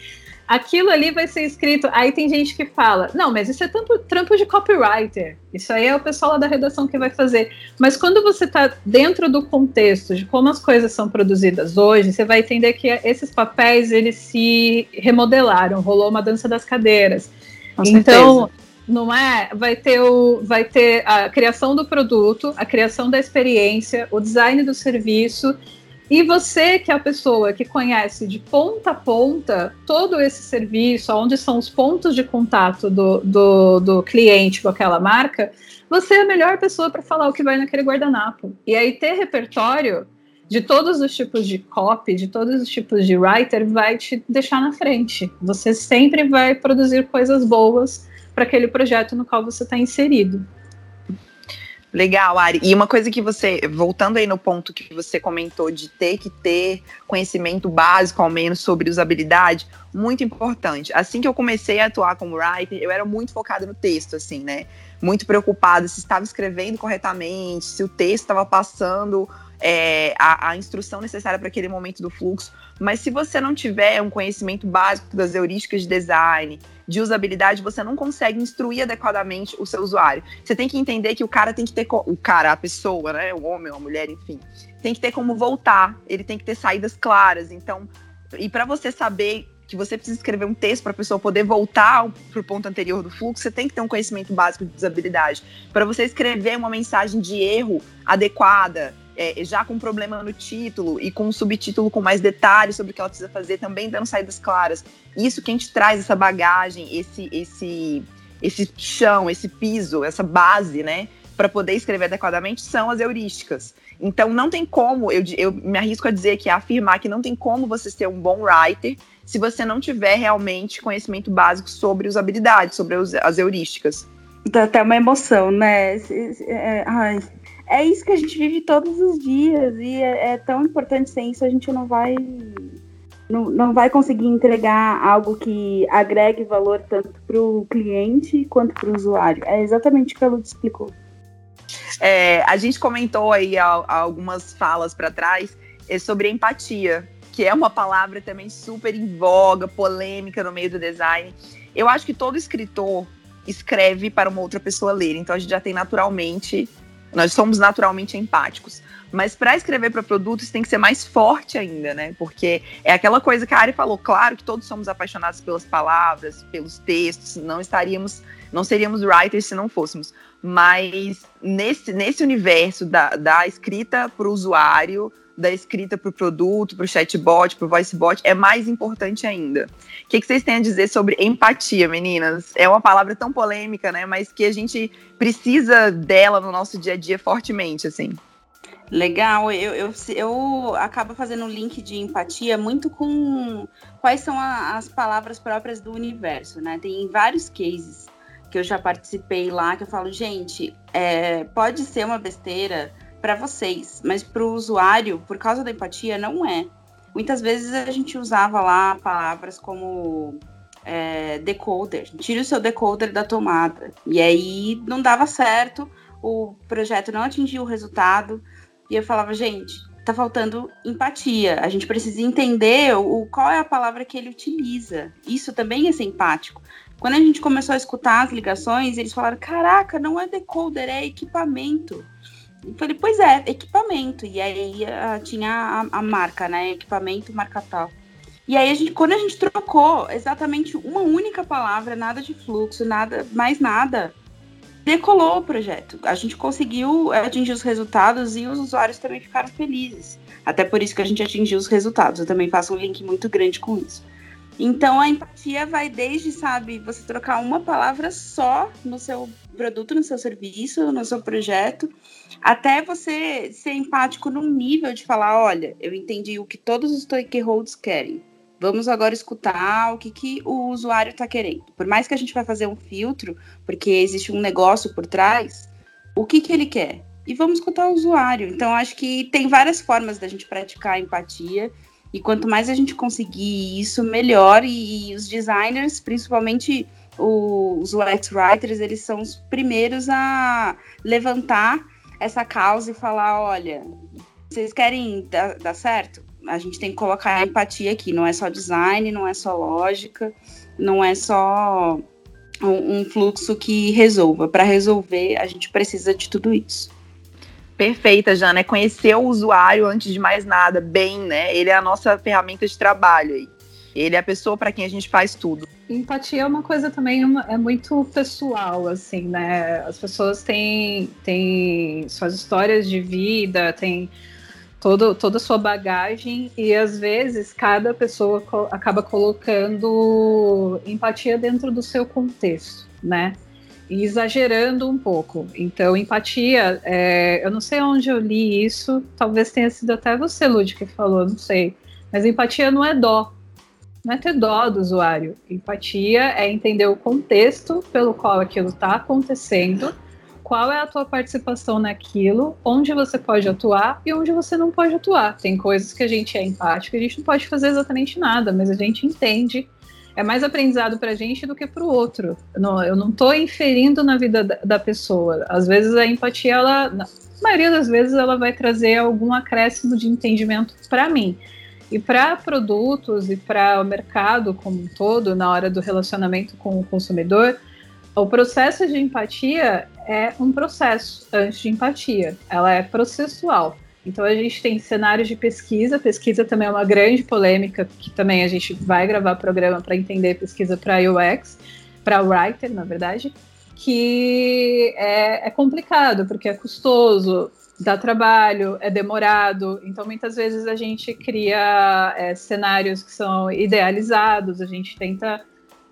aquilo ali vai ser escrito. Aí tem gente que fala: não, mas isso é trampo, trampo de copywriter. Isso aí é o pessoal lá da redação que vai fazer. Mas quando você está dentro do contexto de como as coisas são produzidas hoje, você vai entender que esses papéis eles se remodelaram, rolou uma dança das cadeiras. Com então. Certeza. Não é? Vai ter, o, vai ter a criação do produto, a criação da experiência, o design do serviço e você, que é a pessoa que conhece de ponta a ponta todo esse serviço, onde são os pontos de contato do, do, do cliente com aquela marca, você é a melhor pessoa para falar o que vai naquele guardanapo. E aí, ter repertório de todos os tipos de copy, de todos os tipos de writer, vai te deixar na frente. Você sempre vai produzir coisas boas para aquele projeto no qual você está inserido. Legal, Ari. E uma coisa que você, voltando aí no ponto que você comentou de ter que ter conhecimento básico, ao menos, sobre usabilidade, muito importante. Assim que eu comecei a atuar como writer, eu era muito focada no texto, assim, né? Muito preocupada se estava escrevendo corretamente, se o texto estava passando é, a, a, instrução necessária para aquele momento do fluxo. Mas se você não tiver um conhecimento básico das heurísticas de design, de usabilidade, você não consegue instruir adequadamente o seu usuário. Você tem que entender que o cara tem que ter o cara, a pessoa, né, o homem, a mulher, enfim, tem que ter como voltar. Ele tem que ter saídas claras. Então, e para você saber que você precisa escrever um texto para a pessoa poder voltar para o ponto anterior do fluxo, você tem que ter um conhecimento básico de usabilidade. Para você escrever uma mensagem de erro adequada, é, já com problema no título e com um subtítulo com mais detalhes sobre o que ela precisa fazer, também dando saídas claras. Isso que a gente traz essa bagagem, esse, esse, esse chão, esse piso, essa base, né, para poder escrever adequadamente, são as heurísticas. Então não tem como, eu, eu me arrisco a dizer que a afirmar que não tem como você ser um bom writer se você não tiver realmente conhecimento básico sobre usabilidade, sobre as heurísticas. Dá até uma emoção, né? É, ai, é isso que a gente vive todos os dias e é, é tão importante sem isso a gente não vai não, não vai conseguir entregar algo que agregue valor tanto para o cliente quanto para o usuário. É exatamente o que a Lud explicou. É, a gente comentou aí algumas falas para trás é, sobre empatia, que é uma palavra também super em voga, polêmica no meio do design. Eu acho que todo escritor escreve para uma outra pessoa ler, então a gente já tem naturalmente nós somos naturalmente empáticos. Mas para escrever para produtos tem que ser mais forte ainda, né? Porque é aquela coisa que a Ari falou. Claro que todos somos apaixonados pelas palavras, pelos textos, não estaríamos, não seríamos writers se não fôssemos. Mas nesse, nesse universo da, da escrita para o usuário, da escrita para o produto, para o chatbot, para o voicebot, é mais importante ainda. O que, que, vocês têm a dizer sobre empatia, meninas? É uma palavra tão polêmica, né? Mas que a gente precisa dela no nosso dia a dia fortemente, assim. Legal, eu, eu, eu acabo fazendo um link de empatia muito com quais são a, as palavras próprias do universo, né? Tem vários cases que eu já participei lá que eu falo, gente, é, pode ser uma besteira, para vocês, mas para o usuário, por causa da empatia, não é. Muitas vezes a gente usava lá palavras como é, decoder, tira o seu decoder da tomada. E aí não dava certo, o projeto não atingia o resultado. E eu falava, gente, tá faltando empatia. A gente precisa entender o, qual é a palavra que ele utiliza. Isso também é ser empático. Quando a gente começou a escutar as ligações, eles falaram: caraca, não é decoder, é equipamento. Eu falei, pois é, equipamento. E aí uh, tinha a, a, marca, né? Equipamento, marca tal. E aí a gente, quando a gente trocou exatamente uma única palavra, nada de fluxo, nada, mais nada, decolou o projeto. A gente conseguiu atingir os resultados e os usuários também ficaram felizes. Até por isso que a gente atingiu os resultados. Eu também faço um link muito grande com isso. Então a empatia vai desde, sabe, você trocar uma palavra só no seu produto, no seu serviço, no seu projeto, até você ser empático num nível de falar, olha, eu entendi o que todos os stakeholders querem. Vamos agora escutar o que, que o usuário está querendo. Por mais que a gente vai fazer um filtro, porque existe um negócio por trás, o que, que ele quer? E vamos escutar o usuário. Então, acho que tem várias formas da gente praticar a empatia e quanto mais a gente conseguir isso, melhor. E, e os designers, principalmente os UX writers, eles são os primeiros a levantar essa causa e falar: olha, vocês querem dar, dar certo? A gente tem que colocar a empatia aqui. Não é só design, não é só lógica, não é só um, um fluxo que resolva. Para resolver, a gente precisa de tudo isso. Perfeita, Jana. É conhecer o usuário antes de mais nada, bem, né? Ele é a nossa ferramenta de trabalho aí. Ele é a pessoa para quem a gente faz tudo. Empatia é uma coisa também é muito pessoal, assim, né? As pessoas têm, têm suas histórias de vida, têm todo, toda a sua bagagem, e às vezes cada pessoa co acaba colocando empatia dentro do seu contexto, né? Exagerando um pouco. Então, empatia, é, eu não sei onde eu li isso, talvez tenha sido até você, Lud, que falou, não sei. Mas empatia não é dó, não é ter dó do usuário. Empatia é entender o contexto pelo qual aquilo está acontecendo qual é a tua participação naquilo, onde você pode atuar e onde você não pode atuar. Tem coisas que a gente é empático, a gente não pode fazer exatamente nada, mas a gente entende. É mais aprendizado para a gente do que para o outro. Não, eu não estou inferindo na vida da, da, pessoa. Às vezes a empatia, ela, na maioria das vezes, ela vai trazer algum acréscimo de entendimento para mim. E para produtos e para o mercado como um todo, na hora do relacionamento com o consumidor, o processo de empatia é um processo antes de empatia. Ela é processual. Então a gente tem cenários de pesquisa. Pesquisa também é uma grande polêmica, que também a gente vai gravar programa para entender pesquisa para UX, para writer, na verdade, que é, é complicado, porque é custoso, dá trabalho, é demorado. Então, muitas vezes a gente cria é, cenários que são idealizados, a gente tenta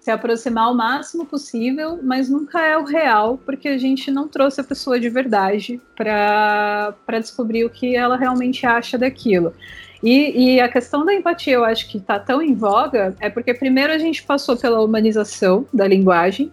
se aproximar o máximo possível, mas nunca é o real, porque a gente não trouxe a pessoa de verdade para descobrir o que ela realmente acha daquilo. E, e, a questão da empatia, eu acho que está tão em voga, é porque primeiro a gente passou pela humanização da linguagem,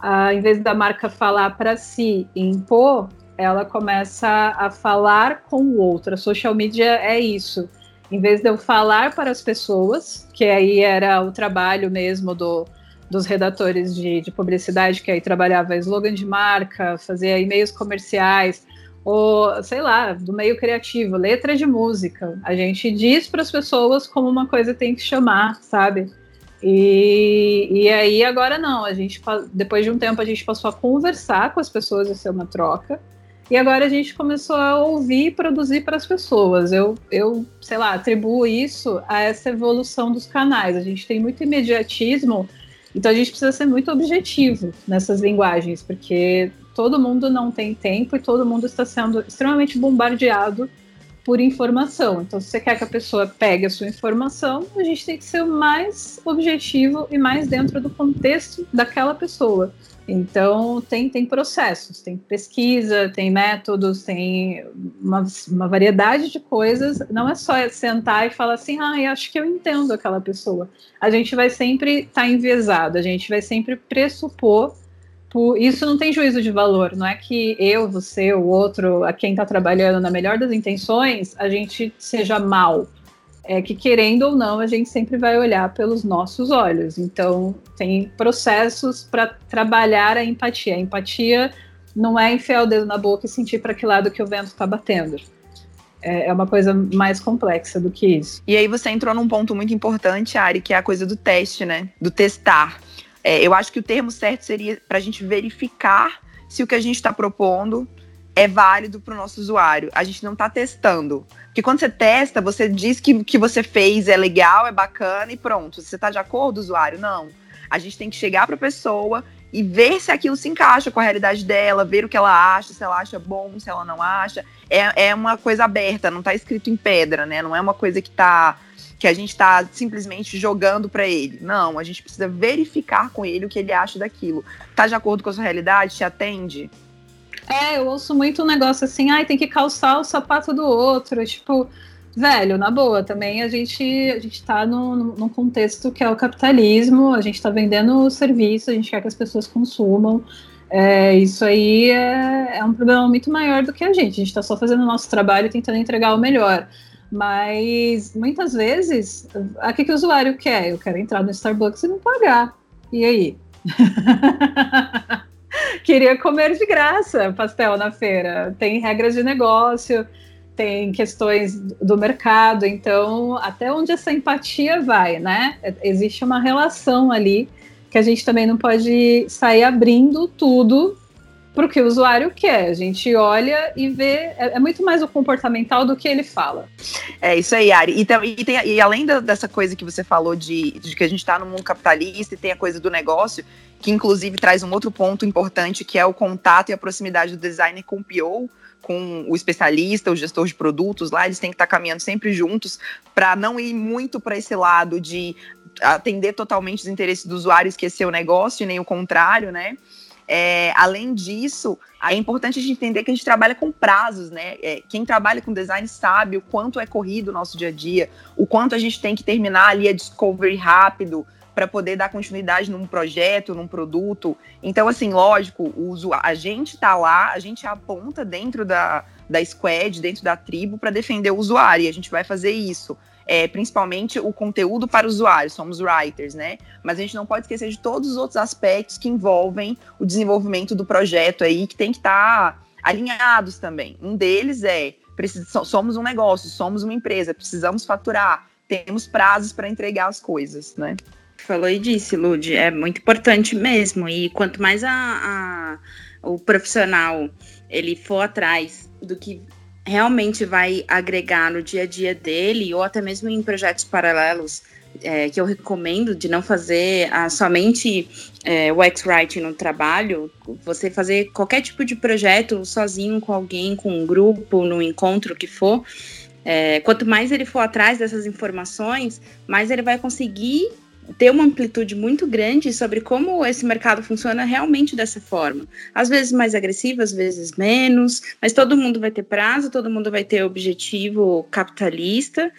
ah, em vez da marca falar para si e impor, ela começa a falar com o outro. A social media é isso. Em vez de eu falar para as pessoas, que aí era o trabalho mesmo do, dos redatores de, de publicidade, que aí trabalhava slogan de marca, fazia e-mails comerciais, ou sei lá, do meio criativo, letra de música. A gente diz para as pessoas como uma coisa tem que chamar, sabe? E, e aí agora não, a gente depois de um tempo a gente passou a conversar com as pessoas e ser uma troca. E agora a gente começou a ouvir e produzir para as pessoas. Eu, eu, sei lá, atribuo isso a essa evolução dos canais. A gente tem muito imediatismo então a gente precisa ser muito objetivo nessas linguagens, porque todo mundo não tem tempo e todo mundo está sendo extremamente bombardeado por informação. Então, se você quer que a pessoa pegue a sua informação, a gente tem que ser o mais objetivo e mais dentro do contexto daquela pessoa. Então, tem, tem processos, tem pesquisa, tem métodos, tem uma, uma variedade de coisas. Não é só sentar e falar assim, ah, eu acho que eu entendo aquela pessoa. A gente vai sempre estar tá enviesado, a gente vai sempre pressupor. Por, isso não tem juízo de valor, não é que eu, você, o outro, a quem está trabalhando na melhor das intenções, a gente seja mal é que querendo ou não, a gente sempre vai olhar pelos nossos olhos. Então, tem processos para trabalhar a empatia. A empatia não é enfiar o dedo na boca e sentir para que lado que o vento está batendo. É, é uma coisa mais complexa do que isso. E aí você entrou num ponto muito importante, Ari, que é a coisa do teste, né? Do testar. É, eu acho que o termo certo seria para a gente verificar se o que a gente está propondo é válido para o nosso usuário. A gente não está testando. Porque quando você testa, você diz que o que você fez é legal, é bacana e pronto. Você está de acordo, usuário? Não. A gente tem que chegar para a pessoa e ver se aquilo se encaixa com a realidade dela, ver o que ela acha, se ela acha bom, se ela não acha. É, é uma coisa aberta, não está escrito em pedra, né? Não é uma coisa que tá que a gente está simplesmente jogando para ele. Não, a gente precisa verificar com ele o que ele acha daquilo. Tá de acordo com a sua realidade? Te atende? É, eu ouço muito um negócio assim, ai, tem que calçar o sapato do outro. Tipo, velho, na boa, também a gente, a gente tá no, num contexto que é o capitalismo, a gente tá vendendo serviço, a gente quer que as pessoas consumam. É, isso aí é, é um problema muito maior do que a gente. A gente está só fazendo o nosso trabalho e tentando entregar o melhor. Mas muitas vezes, o que, que o usuário quer? Eu quero entrar no Starbucks e não pagar. E aí? queria comer de graça pastel na feira. Tem regras de negócio, tem questões do mercado, então até onde essa empatia vai, né? Existe uma relação ali que a gente também não pode sair abrindo tudo para o que o usuário quer. A gente olha e vê, é, é, muito mais o comportamental do que ele fala. É isso aí, Ari. E, tem, e, tem, e além da, dessa coisa que você falou de, de que a gente está no mundo capitalista e tem a coisa do negócio, que inclusive traz um outro ponto importante, que é o contato e a proximidade do designer com o PO, com o especialista, o gestor de produtos lá, eles têm que estar caminhando sempre juntos para não ir muito para esse lado de atender totalmente os interesses do usuário, esquecer o negócio, e nem o contrário, né? É, além disso, é importante a gente entender que a gente trabalha com prazos, né? É, quem trabalha com design sabe o quanto é corrido o nosso dia a dia, o quanto a gente tem que terminar ali a discovery rápido, para poder dar continuidade num projeto, num produto. Então, assim, lógico, o a gente está lá, a gente aponta dentro da, da squad, dentro da tribo, para defender o usuário, e a gente vai fazer isso. É, principalmente o conteúdo para o usuário, somos writers, né? Mas a gente não pode esquecer de todos os outros aspectos que envolvem o desenvolvimento do projeto aí, que tem que estar tá alinhados também. Um deles é somos um negócio, somos uma empresa, precisamos faturar, temos prazos para entregar as coisas, né? Falou e disse, Lud, é muito importante mesmo. E quanto mais a, a, o profissional ele for atrás do que realmente vai agregar no dia a dia dele, ou até mesmo em projetos paralelos, é, que eu recomendo de não fazer a, somente é, o X-Writing no trabalho, você fazer qualquer tipo de projeto sozinho com alguém, com um grupo, no encontro que for. É, quanto mais ele for atrás dessas informações, mais ele vai conseguir ter uma amplitude muito grande sobre como esse mercado funciona realmente dessa forma. Às vezes mais agressivo, às vezes menos, mas todo mundo vai ter prazo, todo mundo vai ter objetivo capitalista.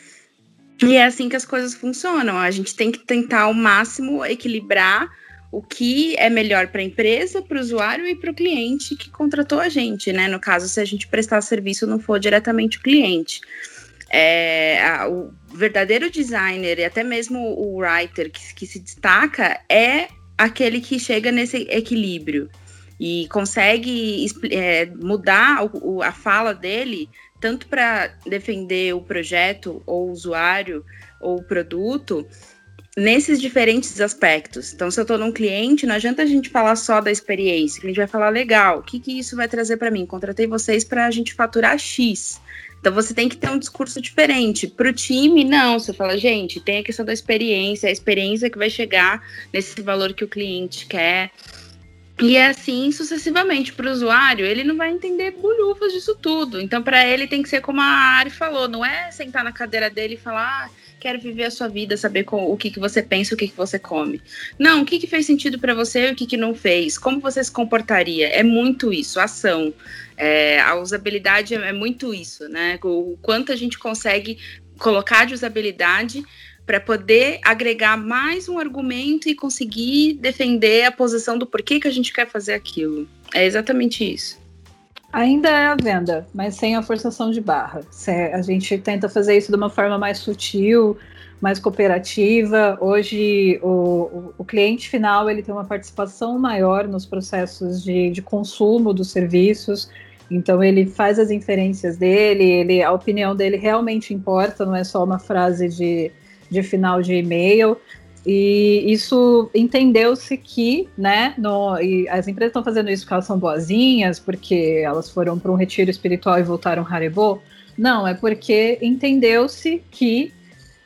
E é assim que as coisas funcionam. A gente tem que tentar ao máximo equilibrar o que é melhor para a empresa, para o usuário e para o cliente que contratou a gente, né? No caso, se a gente prestar serviço não for diretamente o cliente é, a, o verdadeiro designer e até mesmo o writer que, que se destaca é aquele que chega nesse equilíbrio e consegue é, mudar o, a fala dele tanto para defender o projeto ou o usuário ou o produto nesses diferentes aspectos. Então, se eu estou num cliente, não adianta a gente falar só da experiência, a gente vai falar legal, o que, que isso vai trazer para mim? Contratei vocês para a gente faturar X. Então você tem que ter um discurso diferente. Para o time, não. Você fala, gente, tem a questão da experiência, a experiência que vai chegar nesse valor que o cliente quer. E assim sucessivamente para o usuário, ele não vai entender bolhufas disso tudo. Então, para ele tem que ser como a Ari falou, não é sentar na cadeira dele e falar, ah, quero viver a sua vida, saber com, o que, que você pensa, o que, que você come. Não, o que, que fez sentido para você e o que, que não fez? Como você se comportaria? É muito isso, ação. É, a usabilidade é, é muito isso, né? O quanto a gente consegue colocar de usabilidade para poder agregar mais um argumento e conseguir defender a posição do porquê que a gente quer fazer aquilo. É exatamente isso. Ainda é a venda, mas sem a forçação de barra. A gente tenta fazer isso de uma forma mais sutil, mais cooperativa. Hoje, o, o cliente final ele tem uma participação maior nos processos de, de consumo dos serviços. Então ele faz as inferências dele, ele, a opinião dele realmente importa, não é só uma frase de, de final de e-mail. E isso entendeu-se que, né, no, e as empresas estão fazendo isso porque elas são boazinhas, porque elas foram para um retiro espiritual e voltaram Haribo. Não, é porque entendeu-se que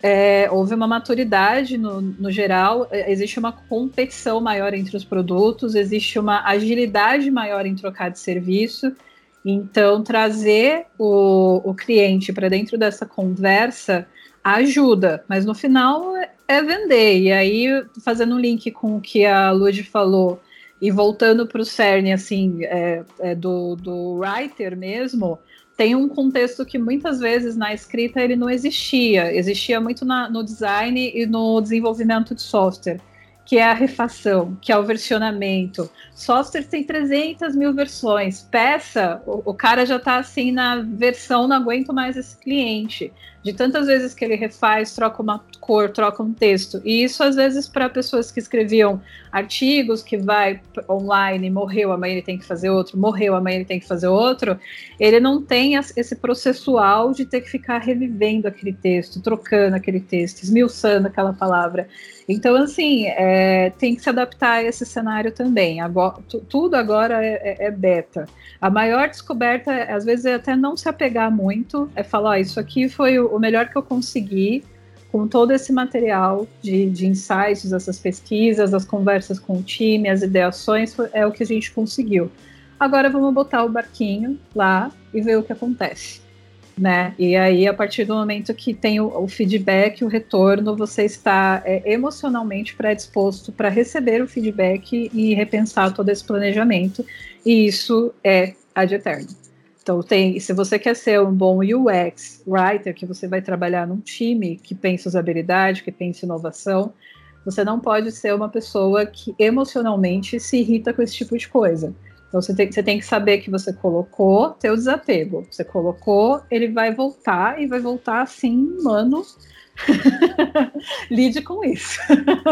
é, houve uma maturidade no, no geral, é, existe uma competição maior entre os produtos, existe uma agilidade maior em trocar de serviço, então, trazer o, o cliente para dentro dessa conversa ajuda, mas no final é, vender. E aí, fazendo um link com o que a Lud falou e voltando para o CERN, assim, é, é do, do writer mesmo, tem um contexto que muitas vezes na escrita ele não existia. Existia muito na, no design e no desenvolvimento de software que é a refação, que é o versionamento. Software tem 300 mil versões. Peça, o, o cara já está assim na versão, não aguento mais esse cliente de tantas vezes que ele refaz, troca uma cor, troca um texto. E isso, às vezes, para pessoas que escreviam artigos, que vai online, morreu, amanhã ele tem que fazer outro, morreu, amanhã ele tem que fazer outro, ele não tem esse processual de ter que ficar revivendo aquele texto, trocando aquele texto, esmiuçando aquela palavra. Então, assim, é, tem que se adaptar a esse cenário também. Agora, tudo agora é, é, é beta. A maior descoberta, às vezes, é até não se apegar muito, é falar: oh, isso aqui foi o melhor que eu consegui com todo esse material de, de insights, essas pesquisas, as conversas com o time, as ideações, é o que a gente conseguiu. Agora vamos botar o barquinho lá e ver o que acontece. Né? E aí, a partir do momento que tem o, o feedback, o retorno, você está é, emocionalmente predisposto para receber o feedback e repensar todo esse planejamento. E isso é ad eterno. Então, tem, se você quer ser um bom UX writer, que você vai trabalhar num time que pensa usabilidade, que pensa inovação, você não pode ser uma pessoa que emocionalmente se irrita com esse tipo de coisa. Então você tem, você tem que saber que você colocou teu desapego. Você colocou, ele vai voltar e vai voltar assim, mano, Lide com isso.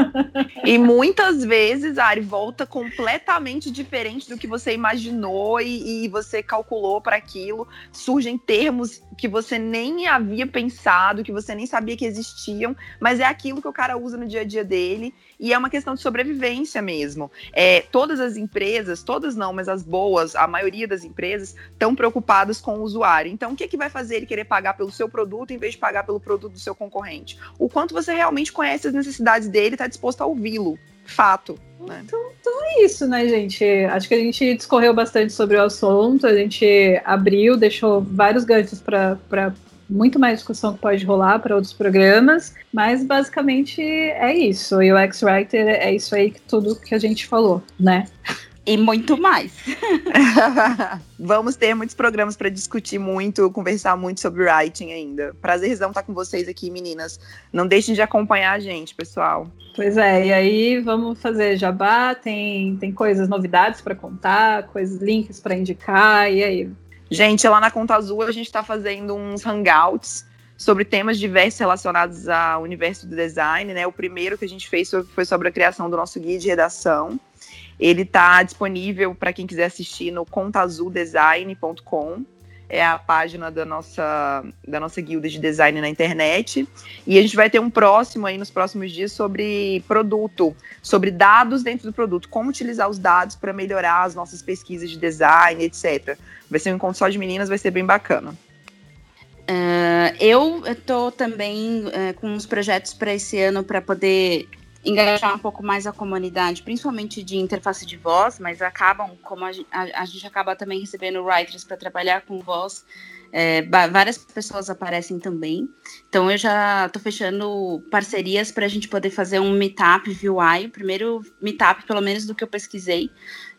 e muitas vezes, Ari, volta completamente diferente do que você imaginou e, e você calculou para aquilo. Surgem termos que você nem havia pensado, que você nem sabia que existiam, mas é aquilo que o cara usa no dia a dia dele e é uma questão de sobrevivência mesmo. É, todas as empresas, todas não, mas as boas, a maioria das empresas estão preocupadas com o usuário. Então, o que, que vai fazer ele querer pagar pelo seu produto em vez de pagar pelo produto do seu concorrente? O quanto você realmente conhece as necessidades dele e está disposto a ouvi-lo. Fato. Né? Então, então, é isso, né, gente? Acho que a gente discorreu bastante sobre o assunto, a gente abriu, deixou vários ganchos para muito mais discussão que pode rolar para outros programas, mas basicamente é isso. E o X-Writer é isso aí que tudo que a gente falou, né? E muito mais. Vamos ter muitos programas para discutir muito, conversar muito sobre writing ainda. Prazerzão estar com vocês aqui, meninas. Não deixem de acompanhar a gente, pessoal. Pois é, e aí vamos fazer jabá, tem, tem coisas, novidades para contar, coisas, links para indicar, e aí? Gente, lá na Conta Azul a gente está fazendo uns hangouts sobre temas diversos relacionados ao universo do design, né? O primeiro que a gente fez foi sobre a criação do nosso guia de redação. Ele está disponível para quem quiser assistir no contaazuldesign.com. É a página da nossa, da nossa guilda de design na internet. E a gente vai ter um próximo aí nos próximos dias sobre produto, sobre dados dentro do produto, como utilizar os dados para melhorar as nossas pesquisas de design, etc. Vai ser um encontro só de meninas, vai ser bem bacana. Uh, eu estou também uh, com uns projetos para esse ano para poder engajar um pouco mais a comunidade, principalmente de interface de voz, mas acabam, como a, a, a gente acaba também recebendo writers para trabalhar com voz, é, várias pessoas aparecem também. Então eu já estou fechando parcerias para a gente poder fazer um meetup VUI, o primeiro meetup, pelo menos do que eu pesquisei,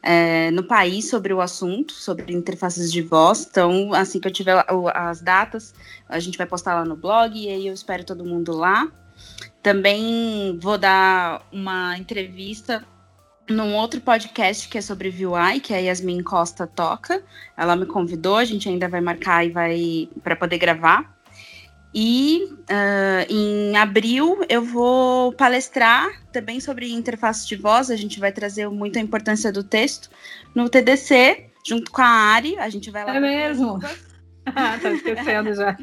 é, no país sobre o assunto, sobre interfaces de voz. Então, assim que eu tiver as datas, a gente vai postar lá no blog e aí eu espero todo mundo lá. Também vou dar uma entrevista num outro podcast que é sobre VUI, que a Yasmin Costa toca. Ela me convidou, a gente ainda vai marcar e vai para poder gravar. E uh, em abril eu vou palestrar também sobre interface de voz. A gente vai trazer muito a importância do texto no TDC, junto com a Ari. A gente vai lá. É mesmo. Ah, tá esquecendo já.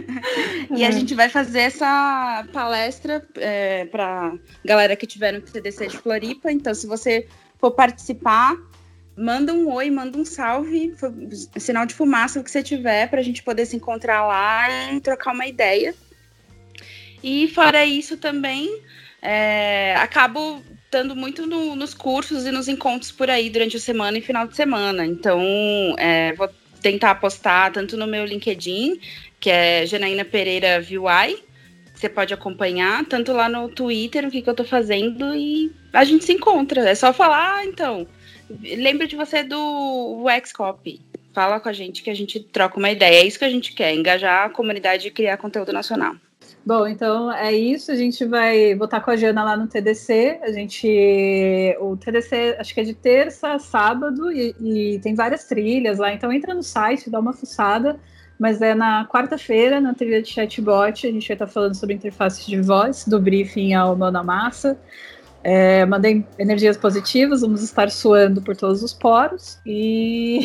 e a gente vai fazer essa palestra é, para galera que tiver no TDC de Floripa. Então, se você for participar, manda um oi, manda um salve, sinal de fumaça que você tiver, para a gente poder se encontrar lá e trocar uma ideia. E fora isso também, é, acabo estando muito no, nos cursos e nos encontros por aí durante a semana e final de semana. Então, é, vou tentar postar tanto no meu LinkedIn, que é Janaína Pereira VUI, você pode acompanhar, tanto lá no Twitter, o que, que eu tô fazendo, e a gente se encontra. É só falar, ah, então, lembra de você do Xcopy. Fala com a gente que a gente troca uma ideia. É isso que a gente quer, engajar a comunidade e criar conteúdo nacional. Bom, então é isso. A gente vai botar com a Jana lá no TDC. A gente. O TDC acho que é de terça a sábado e, e tem várias trilhas lá. Então entra no site, dá uma fuçada. Mas é na quarta-feira, na trilha de chatbot, a gente vai estar falando sobre interfaces de voz, do briefing ao mão massa. É, mandei energias positivas, vamos estar suando por todos os poros. E,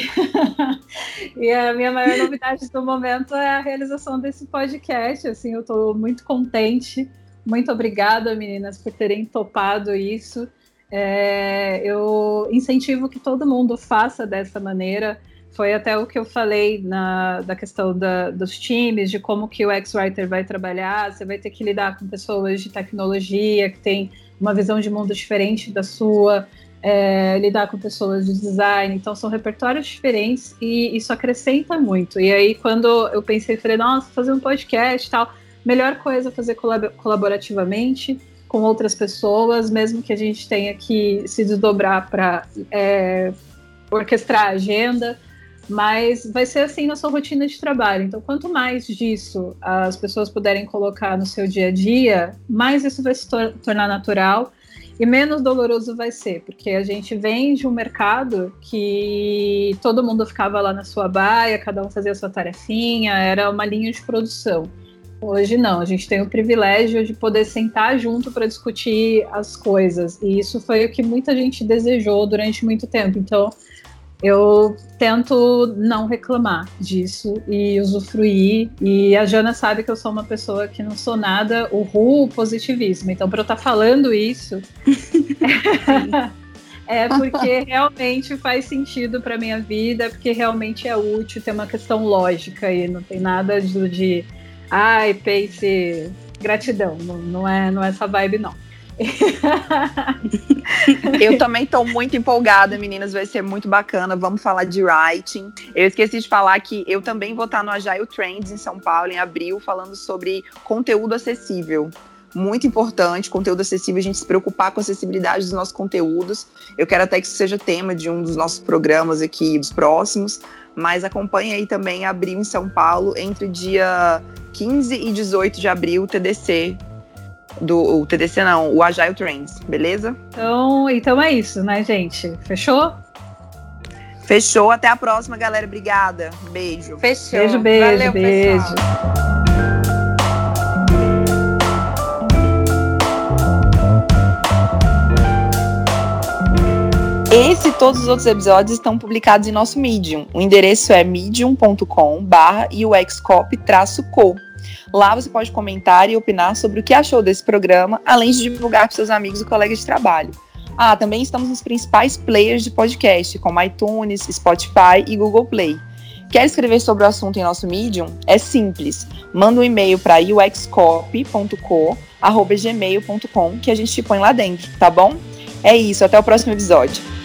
e a minha maior novidade do momento é a realização desse podcast. Assim, eu estou muito contente. Muito obrigada, meninas, por terem topado isso. É, eu incentivo que todo mundo faça dessa maneira. Foi até o que eu falei na, da questão da, dos times, de como que o X-Writer vai trabalhar. Você vai ter que lidar com pessoas de tecnologia que têm uma visão de mundo diferente da sua, é, lidar com pessoas de design, então são repertórios diferentes e isso acrescenta muito. E aí, quando eu pensei, falei, nossa, fazer um podcast e tal, melhor coisa é fazer colab colaborativamente com outras pessoas, mesmo que a gente tenha que se desdobrar para é, orquestrar a agenda, Mas vai ser assim na sua rotina de trabalho. Então, quanto mais disso as pessoas puderem colocar no seu dia a dia, mais isso vai se tor tornar natural e menos doloroso vai ser, porque a gente vem de um mercado que todo mundo ficava lá na sua baia, cada um fazia a sua tarefinha, era uma linha de produção. Hoje não, a gente tem o privilégio de poder sentar junto para discutir as coisas, e isso foi o que muita gente desejou durante muito tempo. Então, eu tento não reclamar disso e usufruir. E a Jana sabe que eu sou uma pessoa que não sou nada o ru positivismo. Então, para eu estar tá falando isso, é porque realmente faz sentido para minha vida, porque realmente é útil, tem uma questão lógica e não tem nada de, de ai, pace, gratidão. Não, não, é, não é essa vibe, não. eu também estou muito empolgada, meninas. Vai ser muito bacana. Vamos falar de writing. Eu esqueci de falar que eu também vou estar no Agile Trends em São Paulo, em abril, falando sobre conteúdo acessível. Muito importante, conteúdo acessível, a gente se preocupar com a acessibilidade dos nossos conteúdos. Eu quero até que isso seja tema de um dos nossos programas aqui, dos próximos. Mas acompanhe aí também abril em São Paulo, entre dia 15 e 18 de abril, TDC, do o TDC não, o Agile Trends, beleza? Então, então é isso, né, gente? Fechou? Fechou. Até a próxima, galera. Obrigada. Beijo. Fechou. Beijo, beijo, Valeu, beijo. Pessoal. Esse e todos os outros episódios estão publicados em nosso Medium. O endereço é medium.com barra co Lá você pode comentar e opinar sobre o que achou desse programa, além de divulgar para seus amigos e colegas de trabalho. Ah, também estamos nos principais players de podcast, como iTunes, Spotify e Google Play. Quer escrever sobre o assunto em nosso Medium? É simples. Manda um e-mail para uxcopy.co@gmail.com que a gente te põe lá dentro, tá bom? É isso, até o próximo episódio.